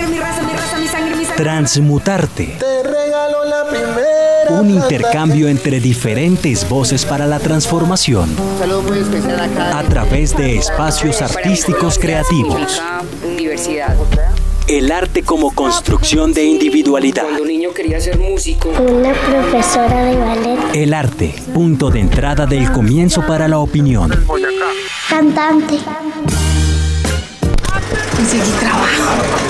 sangre, mi raza, mi raza, mi sangre, mi sangre. Transmutarte. Te regalo la primera. Un intercambio entre diferentes voces para la transformación. Saludos muy especial acá. A través de espacios artísticos creativos. Diversidad. El arte como construcción de individualidad. Cuando un niño quería ser músico. Una profesora de ballet. El arte, punto de entrada del comienzo para la opinión. Cantante. Conseguí trabajo.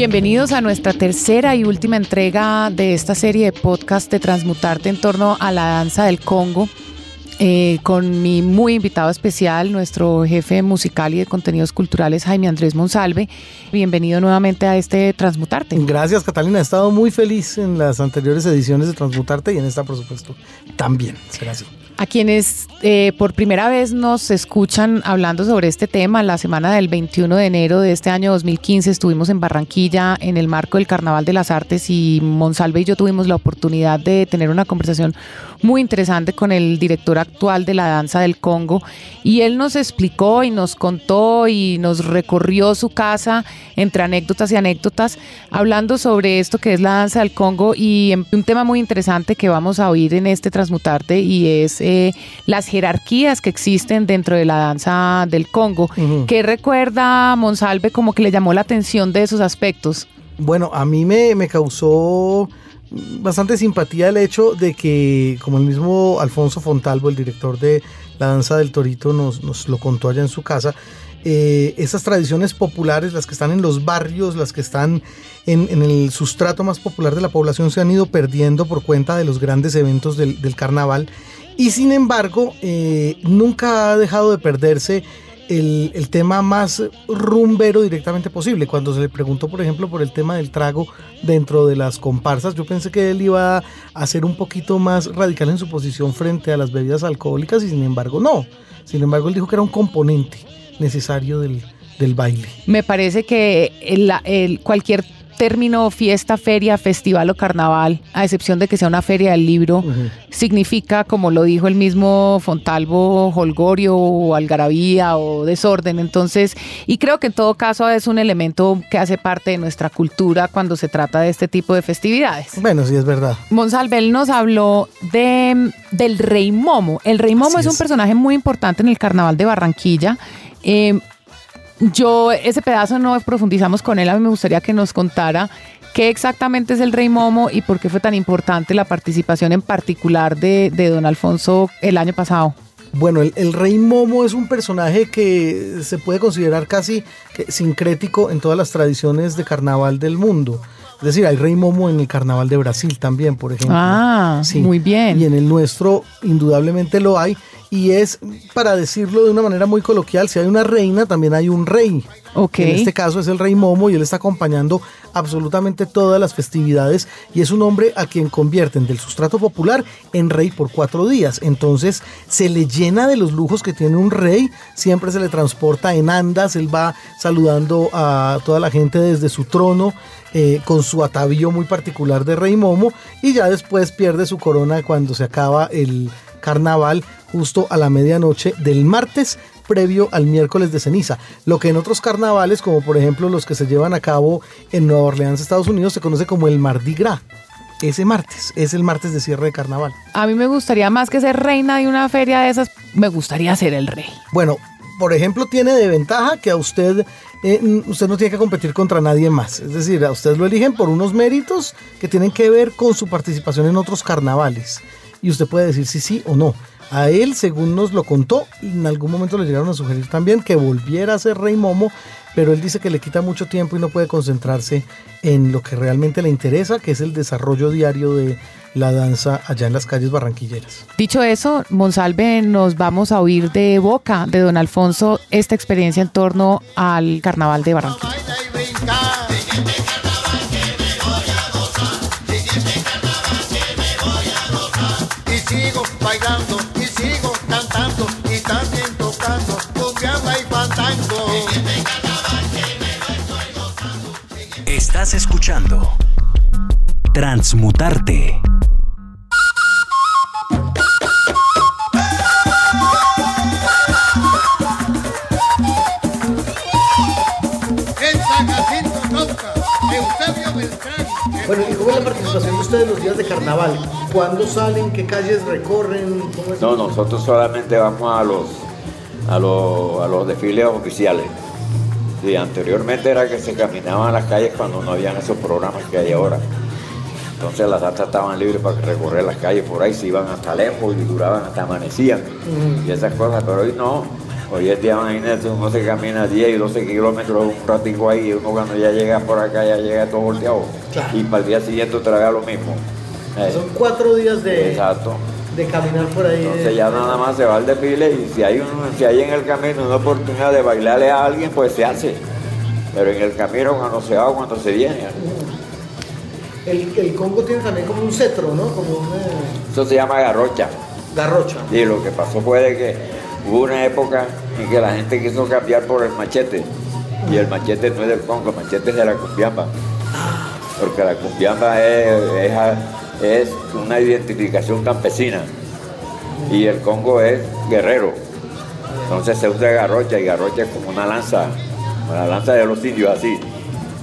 Bienvenidos a nuestra tercera y última entrega de esta serie de podcast de Transmutarte en torno a la danza del Congo. eh, con mi muy invitado especial, nuestro jefe musical y de contenidos culturales, Jaime Andrés Monsalve. Bienvenido nuevamente a este Transmutarte. Gracias, Catalina. He estado muy feliz en las anteriores ediciones de Transmutarte y en esta, por supuesto, también. Será así. A quienes eh, por primera vez nos escuchan hablando sobre este tema, la semana del 21 de enero de este año 2015 estuvimos en Barranquilla en el marco del Carnaval de las Artes y Monsalve y yo tuvimos la oportunidad de tener una conversación muy interesante con el director actual de la danza del Congo y él nos explicó y nos contó y nos recorrió su casa entre anécdotas y anécdotas hablando sobre esto que es la danza del Congo y un tema muy interesante que vamos a oír en este Transmutarte y es eh, las jerarquías que existen dentro de la danza del Congo. Ujú. ¿Qué recuerda Monsalve como que le llamó la atención de esos aspectos? Bueno, a mí me, me causó bastante simpatía el hecho de que, como el mismo Alfonso Fontalvo, el director de La Danza del Torito, nos, nos lo contó allá en su casa, eh, esas tradiciones populares, las que están en los barrios, las que están en, en el sustrato más popular de la población, se han ido perdiendo por cuenta de los grandes eventos del, del carnaval. Y sin embargo, eh, nunca ha dejado de perderse el, el tema más rumbero directamente posible. Cuando se le preguntó, por ejemplo, por el tema del trago dentro de las comparsas, yo pensé que él iba a ser un poquito más radical en su posición frente a las bebidas alcohólicas y sin embargo no. Sin embargo, él dijo que era un componente necesario del, del baile. Me parece que el- el- cualquier término fiesta, feria, festival o carnaval, a excepción de que sea una feria del libro, significa, como lo dijo el mismo Fontalvo, holgorio o algarabía o desorden. Entonces, y creo que en todo caso es un elemento que hace parte de nuestra cultura cuando se trata de este tipo de festividades. Bueno, sí es verdad. Monsalvel nos habló de, del Rey Momo. El Rey Momo es un personaje muy importante en el Carnaval de Barranquilla. Eh, yo ese pedazo no profundizamos con él, a mí me gustaría que nos contara qué exactamente es el Rey Momo y por qué fue tan importante la participación en particular de, de don Alfonso el año pasado. Bueno, el, el rey Momo es un personaje que se puede considerar casi sincrético en todas las tradiciones de carnaval del mundo. Es decir, hay rey Momo en el carnaval de Brasil también, por ejemplo. Ah, muy bien. Y en el nuestro indudablemente lo hay. Y es, para decirlo de una manera muy coloquial, si hay una reina, también hay un rey. Ok. En este caso es el rey Momo y él está acompañando absolutamente todas las festividades y es un hombre a quien convierten del sustrato popular en rey por cuatro días. Entonces se le llena de los lujos que tiene un rey, siempre se le transporta en andas, él va saludando a toda la gente desde su trono. eh, con su atavío muy particular de Rey Momo y ya después pierde su corona cuando se acaba el carnaval justo a la medianoche del martes previo al miércoles de ceniza. Lo que en otros carnavales, como por ejemplo los que se llevan a cabo en Nueva Orleans, Estados Unidos, se conoce como el Mardi Gras. Ese martes, es el martes de cierre de carnaval. A mí me gustaría más que ser reina de una feria de esas, me gustaría ser el rey. Bueno, por ejemplo, tiene de ventaja que a usted, eh, usted no tiene que competir contra nadie más. Es decir, a usted lo eligen por unos méritos que tienen que ver con su participación en otros carnavales. Y usted puede decir si sí o no. A él, según nos lo contó, en algún momento le llegaron a sugerir también que volviera a ser Rey Momo, pero él dice que le quita mucho tiempo y no puede concentrarse en lo que realmente le interesa, que es el desarrollo diario de la danza allá en las calles barranquilleras. Dicho eso, Monsalve, nos vamos a oír de boca de don Alfonso esta experiencia en torno al carnaval de Barranquilla. Estás escuchando Transmutarte. Bueno, ¿y cómo es la participación de ustedes en los días de carnaval? ¿Cuándo salen? ¿Qué calles recorren? ¿Cómo es? No, nosotros solamente vamos a los, a los, a los desfiles oficiales. Sí, anteriormente era que se caminaban las calles cuando no habían esos programas que hay ahora. Entonces las altas estaban libres para recorrer las calles por ahí, se iban hasta lejos y duraban hasta amanecían y esas cosas, pero hoy no. Hoy es día, imagínate, uno se camina 10 y 12 kilómetros un ratico ahí y uno cuando ya llega por acá ya llega todo volteado. Claro. Y para el día siguiente otra vez lo mismo. Eh, Son cuatro días de, Exacto. De caminar por ahí. Entonces ya nada más se va al desfile y si hay, un- si hay en el camino una oportunidad de bailarle a alguien, pues se hace. Pero en el camino cuando se va, cuando se viene. El, el Congo tiene también como un cetro, ¿no? Como una Eso se llama garrocha. garrocha. Y lo que pasó fue de que hubo una época en que la gente quiso cambiar por el machete. Y el machete no es del Congo, el machete es de la cumbiamba. Porque la cumbiamba es, es, es una identificación campesina. Y el Congo es guerrero. Entonces se usa garrocha y garrocha es como una lanza, la lanza de los indios así.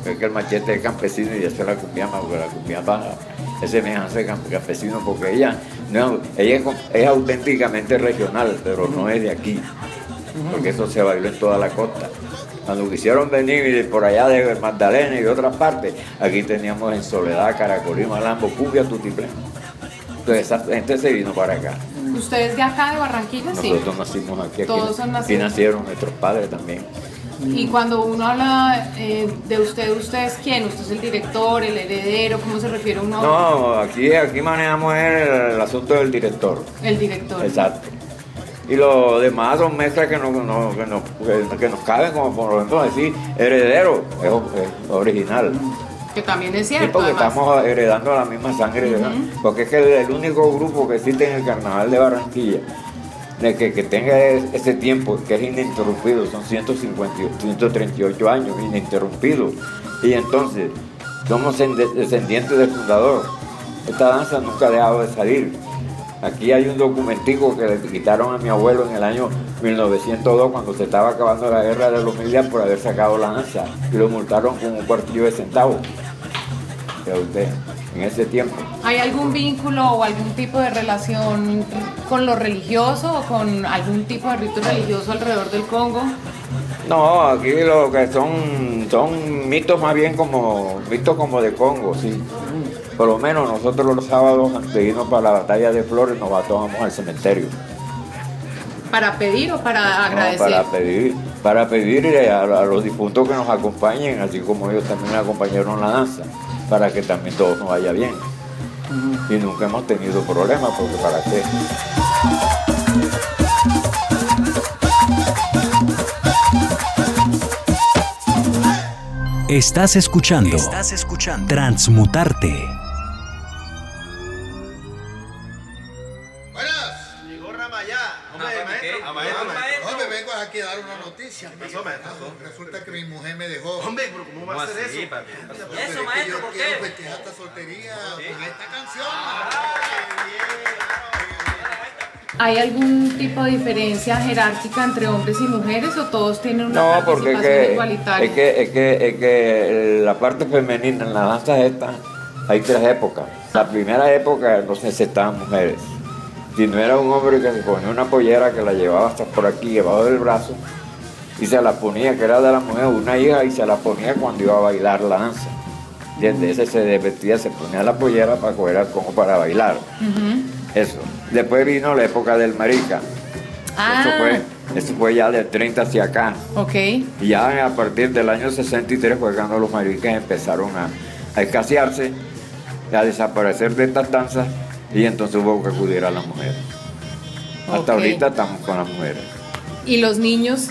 Es que el machete es campesino y eso es la cumbiamba, porque la cumbiamba es semejanza de camp- campesino, porque ella, ella es, es auténticamente regional, pero no es de aquí, porque eso se bailó en toda la costa. Cuando quisieron venir de por allá de Magdalena y de otras partes, aquí teníamos en Soledad, Caracolí, Malambo, Cumbia, Tutiplén. Entonces esa gente se vino para acá. ¿Ustedes de acá, de Barranquilla? Sí. Nosotros nacimos aquí, aquí, Todos son nacidos. nacieron nuestros padres también. Y cuando uno habla eh, de usted, ¿usted es quién? ¿Usted es el director, el heredero? ¿Cómo se refiere uno? No, aquí, aquí manejamos el, el asunto del director. El director. Exacto. Y lo demás son mezclas que, no, no- que, nos, que- que nos caben, como por ejemplo decir heredero, es, original. Que también es Sí, cierto. porque además. estamos heredando la misma sangre, porque es que el, el único grupo que existe en el carnaval de Barranquilla, de que, que tenga es- ese tiempo, que es ininterrumpido, son 150, 138 años ininterrumpidos. Y entonces, somos descendientes del fundador. Esta danza nunca ha dejado de salir. Aquí hay un documentico que le quitaron a mi abuelo en el año 1902 cuando se estaba acabando la guerra de los miles por haber sacado la danza y lo multaron con un cuartillo de centavo. Usted, en ese tiempo. ¿Hay algún vínculo o algún tipo de relación con lo religioso o con algún tipo de rito religioso alrededor del Congo? No, aquí lo que son son mitos más bien como mitos como de Congo, sí. Por lo menos nosotros los sábados antes de irnos para la batalla de Flores nos vamos al cementerio. ¿Para pedir o para ¿no? agradecer? Para pedir, para pedirle a, a los difuntos que nos acompañen, así como ellos también nos acompañaron en la danza, para que también todo nos vaya bien. Y nunca hemos tenido problemas, porque para qué. Estás escuchando. Estás escuchando. Transmutarte. Noticia. Resulta que mi mujer me dejó. Hombre, pero ¿cómo va a ser eso? eso, maestro? ¿Por qué? Quiero festejar esta soltería con esta canción. ¿Hay algún tipo de diferencia jerárquica entre hombres y mujeres o todos tienen una No, porque es participación que, igualitaria? es que, es que, es que la parte femenina en la danza esta hay tres épocas. La primera época no se aceptaban mujeres. Si no era un hombre que se ponía una pollera que la llevaba hasta por aquí, debajo del brazo, y se la ponía, que era de la mujer, una hija, y se la ponía cuando iba a bailar la danza. ¿Entiendes? Ese se desvestía, se ponía la pollera para coger como para bailar. Eso. Después vino la época del marica. Ah, Eso fue, eso fue ya del 30 hacia acá. ok. Y ya a partir del año 63 fue cuando los maricas empezaron a, a escasearse, a desaparecer de estas danzas y entonces hubo que acudir a las mujeres. Hasta ahorita estamos con las mujeres. ¿Y los niños?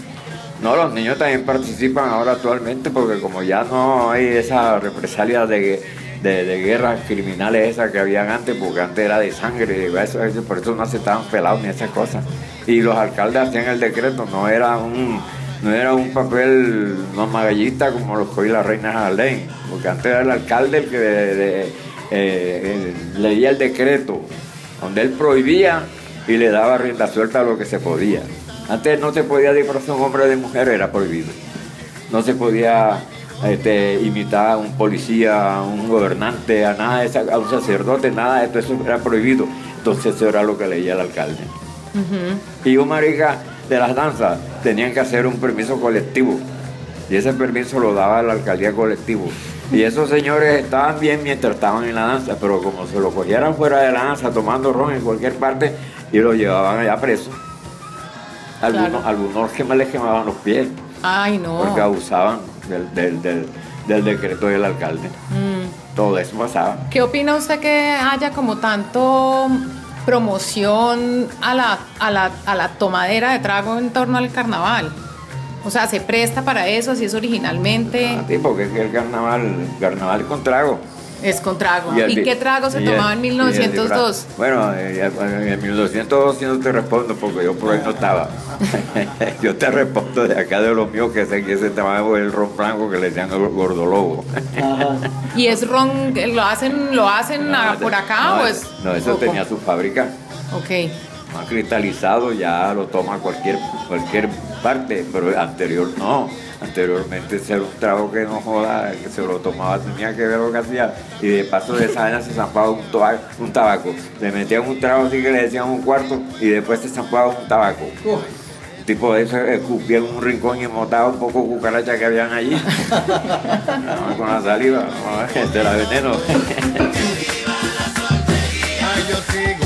No, los niños también participan ahora actualmente porque como ya no hay esa represalia de, de, guerras criminales esas que habían antes, porque antes era de sangre, y eso, eso, por eso no se estaban pelados ni esas cosas. Y los alcaldes hacían el decreto, no era un, no era un papel no magallista como lo cogió la reina Harlem, porque antes era el alcalde el que eh, leía el decreto, donde él prohibía y le daba rienda suelta a lo que se podía. Antes no se podía disfrazar un hombre de mujer, era prohibido. No se podía este, imitar a un policía, a un gobernante, a nada de esa- a un sacerdote, nada de esto, eso era prohibido. Entonces eso era lo que leía el alcalde. Y un marica de las danzas tenían que hacer un permiso colectivo. Y ese permiso lo daba la alcaldía colectivo. Y esos señores estaban bien mientras estaban en la danza, pero como se lo cogieran fuera de la danza tomando ron en cualquier parte y lo llevaban allá preso. Algunos, Claro. algunos que les quemaban los pies Ay, no. porque abusaban del, del- del- del decreto del alcalde. Mm. Todo eso pasaba. ¿Qué opina usted que haya como tanto promoción a la, a la, a la tomadera de trago en torno al carnaval? O sea, ¿se presta para eso? ¿Si es originalmente? Sí, porque es que el carnaval, el carnaval con trago. Es con trago. ¿Y qué trago se tomaba en y el 1902? disfraz. Bueno, eh, en 1902 sí no te respondo porque yo por ahí no estaba. yo te respondo de acá de los míos que sé que se tomaba el ron blanco que le decían el gordolobo. ¿Y es ron, lo hacen, lo hacen por acá no, o es...? No, eso o tenía su fábrica. Ok. Más cristalizado ya lo toma cualquier, cualquier parte, pero anterior no. Anteriormente era un trago que no joda, que se lo tomaba, tenía que ver lo que hacía. Y de paso de esa vaina se zampaba un, tabaco. Le metían un trago así que le decían un cuarto y después se zampaba un tabaco. Tipo de eso, escupía en un rincón y botaba un poco de cucaracha que habían allí. No, con la saliva, no, de la veneno. Ay, yo sigo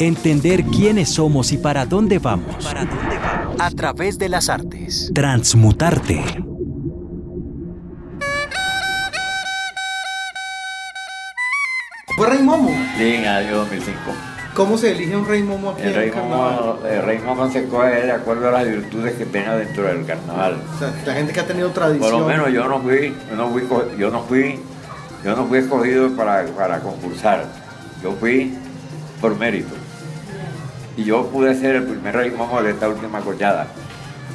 Entender quiénes somos y para dónde vamos. A través de las artes. Transmutarte. ¿Fue Rey Momo? Sí, en el año 2005. ¿Cómo se elige un Rey Momo aquí El en rey, el carnaval? momo, el rey momo se coge de acuerdo a las virtudes que tenga dentro del carnaval. O sea, la gente que ha tenido tradición. Por lo menos yo no fui, yo no fui, yo no fui, yo no fui escogido para, para concursar. Yo fui por mérito. Y yo pude ser el primer rey momo de esta última cochada.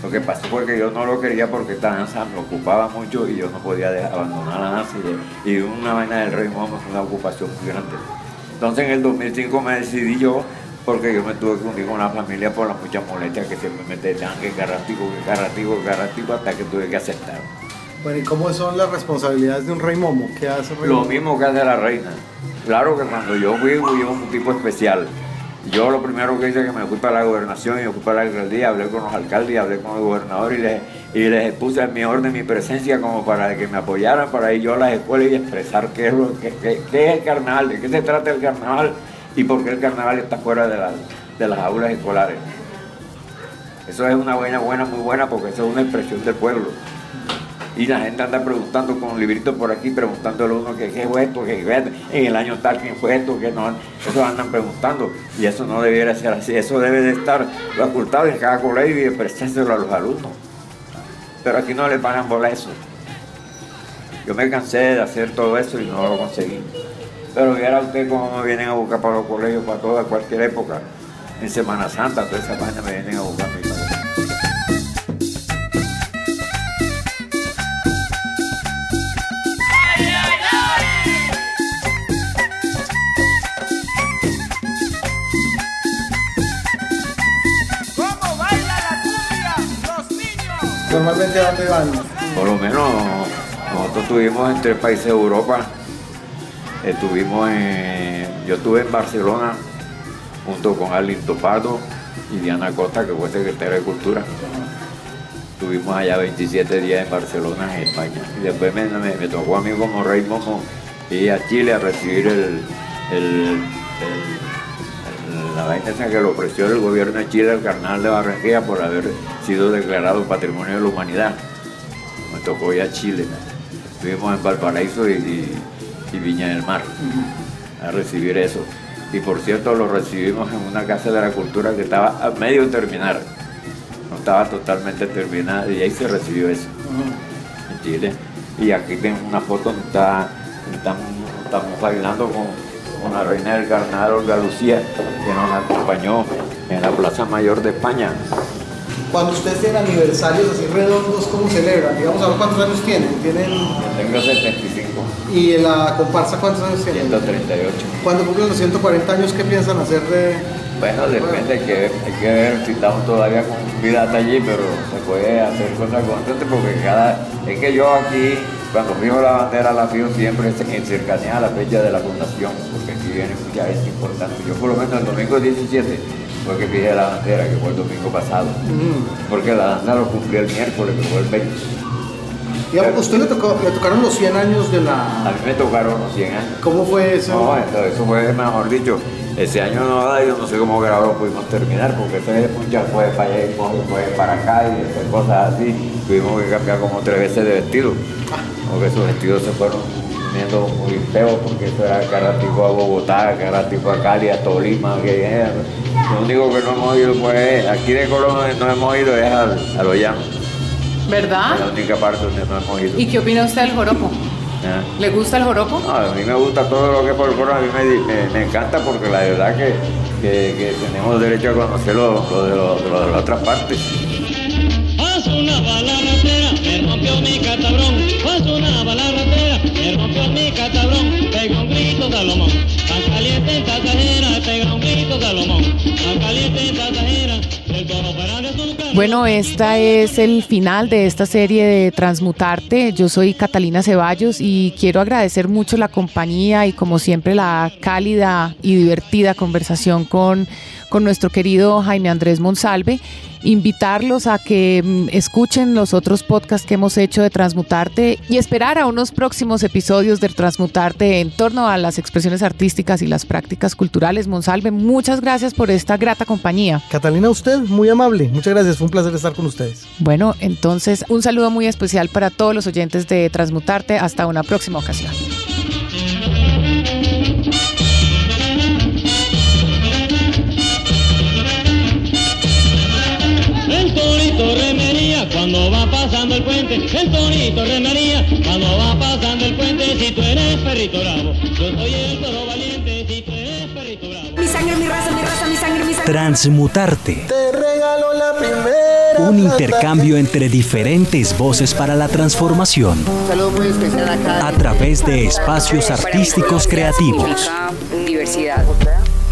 Lo que pasó fue que yo no lo quería porque esta danza me ocupaba mucho y yo no podía dejar- abandonar la danza. Y, y una vaina del rey momo es una ocupación muy grande. Entonces en el 2005 me decidí yo porque yo me tuve que unir con la familia por las muchas molestias que siempre me tenían que carratico, que carratico, que carratico hasta que tuve que aceptar. Bueno, ¿y cómo son las responsabilidades de un Rey Momo? ¿Qué hace Rey Lo Momo? mismo que hace la reina. Claro que cuando yo fui, fui un tipo especial. Yo lo primero que hice es que me fui para la gobernación y me fui para la alcaldía, hablé con los alcaldes, hablé con el gobernador y les, y les puse en mi orden mi presencia como para que me apoyaran para ir yo a las escuelas y expresar qué es, el carnaval, de qué se trata el carnaval y por qué el carnaval está fuera de, las- de las aulas escolares. Eso es una buena, buena, muy buena porque eso es una expresión del pueblo. Y la gente anda preguntando con libritos por aquí, preguntándole a uno que qué fue esto, que qué- en el año tal quién fue esto, que no. Eso andan preguntando. Y eso no debiera ser así. Eso debe de estar ocultado en cada colegio y expresárselo a los alumnos. Pero aquí no le pagan bola eso. Yo me cansé de hacer todo eso y no lo conseguí. Pero viera usted cómo me vienen a buscar para los colegios para toda cualquier época. En Semana Santa, toda esa vaina me vienen a buscar. Normalmente, ¿a dónde van? Por lo menos nosotros estuvimos en tres países de Europa. Estuvimos yo estuve en Barcelona junto con Arlindo Pardo y Diana Costa, que fue secretaria de Cultura. Estuvimos allá 27 días en Barcelona, en España. Y después me, me- tocó a mí como rey momo ir a Chile a recibir el, la vaina que le ofreció el gobierno de Chile al carnaval de Barranquilla por haber sido declarado Patrimonio de la Humanidad. Me tocó ir a Chile. Estuvimos en Valparaíso y, y- y Viña del Mar a recibir eso. Y por cierto, lo recibimos en una casa de la cultura que estaba a medio terminar. No estaba totalmente terminada y ahí se recibió eso en Chile. Y aquí tengo una foto donde está- estamos, estamos bailando con, con la reina del carnaval, Olga Lucía, que nos acompañó en la Plaza Mayor de España. Cuando ustedes tienen aniversarios así redondos, ¿cómo celebran? Digamos, ahora cuántos años tienen. ¿Tienen Tengo 75, ¿Y en la comparsa cuántos años tienen? 138. Cuando cumplen los 140 años, ¿qué piensan hacer de...? Bueno, depende, hay que, hay que ver si estamos todavía con vida hasta allí, pero se puede hacer cosas constantes porque cada... Es que yo aquí, cuando fijo la bandera, la fijo siempre en cercanía a la fecha de la fundación, porque aquí viene mucha gente importante. Yo por lo menos el domingo 17 fue que fijé la bandera, que fue el domingo pasado, porque la danza lo cumplí el miércoles, que fue el 20. Digamos, usted le, tocó, le tocaron los 100 años de A la... mí me tocaron los 100 años. ¿Cómo fue eso? No, entonces eso fue, mejor dicho, ese año no da, yo no sé cómo grabó pudimos terminar, porque ese muchas fue para allá y fue para acá y cosas así. Tuvimos que cambiar como tres veces de vestido, porque esos vestidos se fueron poniendo muy feos, porque eso era cara tipo a Bogotá, cara tipo a Cali, a Tolima, que era. Lo único que no hemos ido, pues, aquí de Colombia no hemos ido es al, a los llanos, es la ¿Verdad? única parte donde no hemos ido. ¿Y qué opina usted del joropo? ¿Ah? ¿Le gusta el joropo? No, a mí me gusta todo lo que es folclore, a mí me, me- me encanta porque la verdad que, que- que tenemos derecho a conocer lo, lo de, lo- de lo de las otras partes. Bueno, esta es el final de esta serie de Transmutarte. Yo soy Catalina Ceballos y quiero agradecer mucho la compañía y como siempre la cálida y divertida conversación con, con nuestro querido Jaime Andrés Monsalve. Invitarlos a que mm, escuchen los otros podcasts que hemos hecho de Transmutarte y esperar a unos próximos episodios de Transmutarte en torno a las expresiones artísticas y las prácticas culturales. Monsalve, muchas gracias por esta grata compañía. Catalina, usted, muy amable. Muchas gracias, fue un placer estar con ustedes. Bueno, entonces un saludo muy especial para todos los oyentes de Transmutarte. Hasta una próxima ocasión. El torito remería cuando va pasando el puente. Si tú eres perrito bravo, yo soy el toro valiente. Si tú eres perrito bravo. Mi sangre, mi raza, mi raza, mi sangre, mi sangre. Transmutarte. Te regalo la primera. Un intercambio entre diferentes voces para la transformación Saludo muy especial acá. a través de espacios artísticos creativos. Universidad.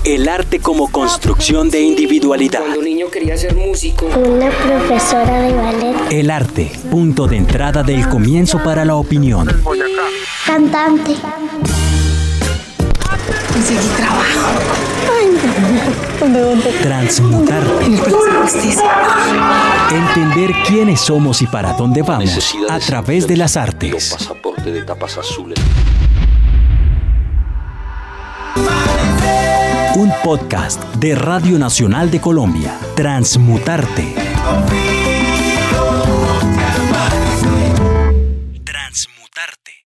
El arte como construcción de individualidad. Cuando niño quería ser músico. Una profesora de ballet. El arte, punto de entrada del comienzo para la opinión. Cantante. Conseguí trabajo Transmutarte. Justicia. Entender quiénes somos y para dónde vamos a través de las artes. pasaportes de tapas azules. Un podcast de Radio Nacional de Colombia. Transmutarte. Confía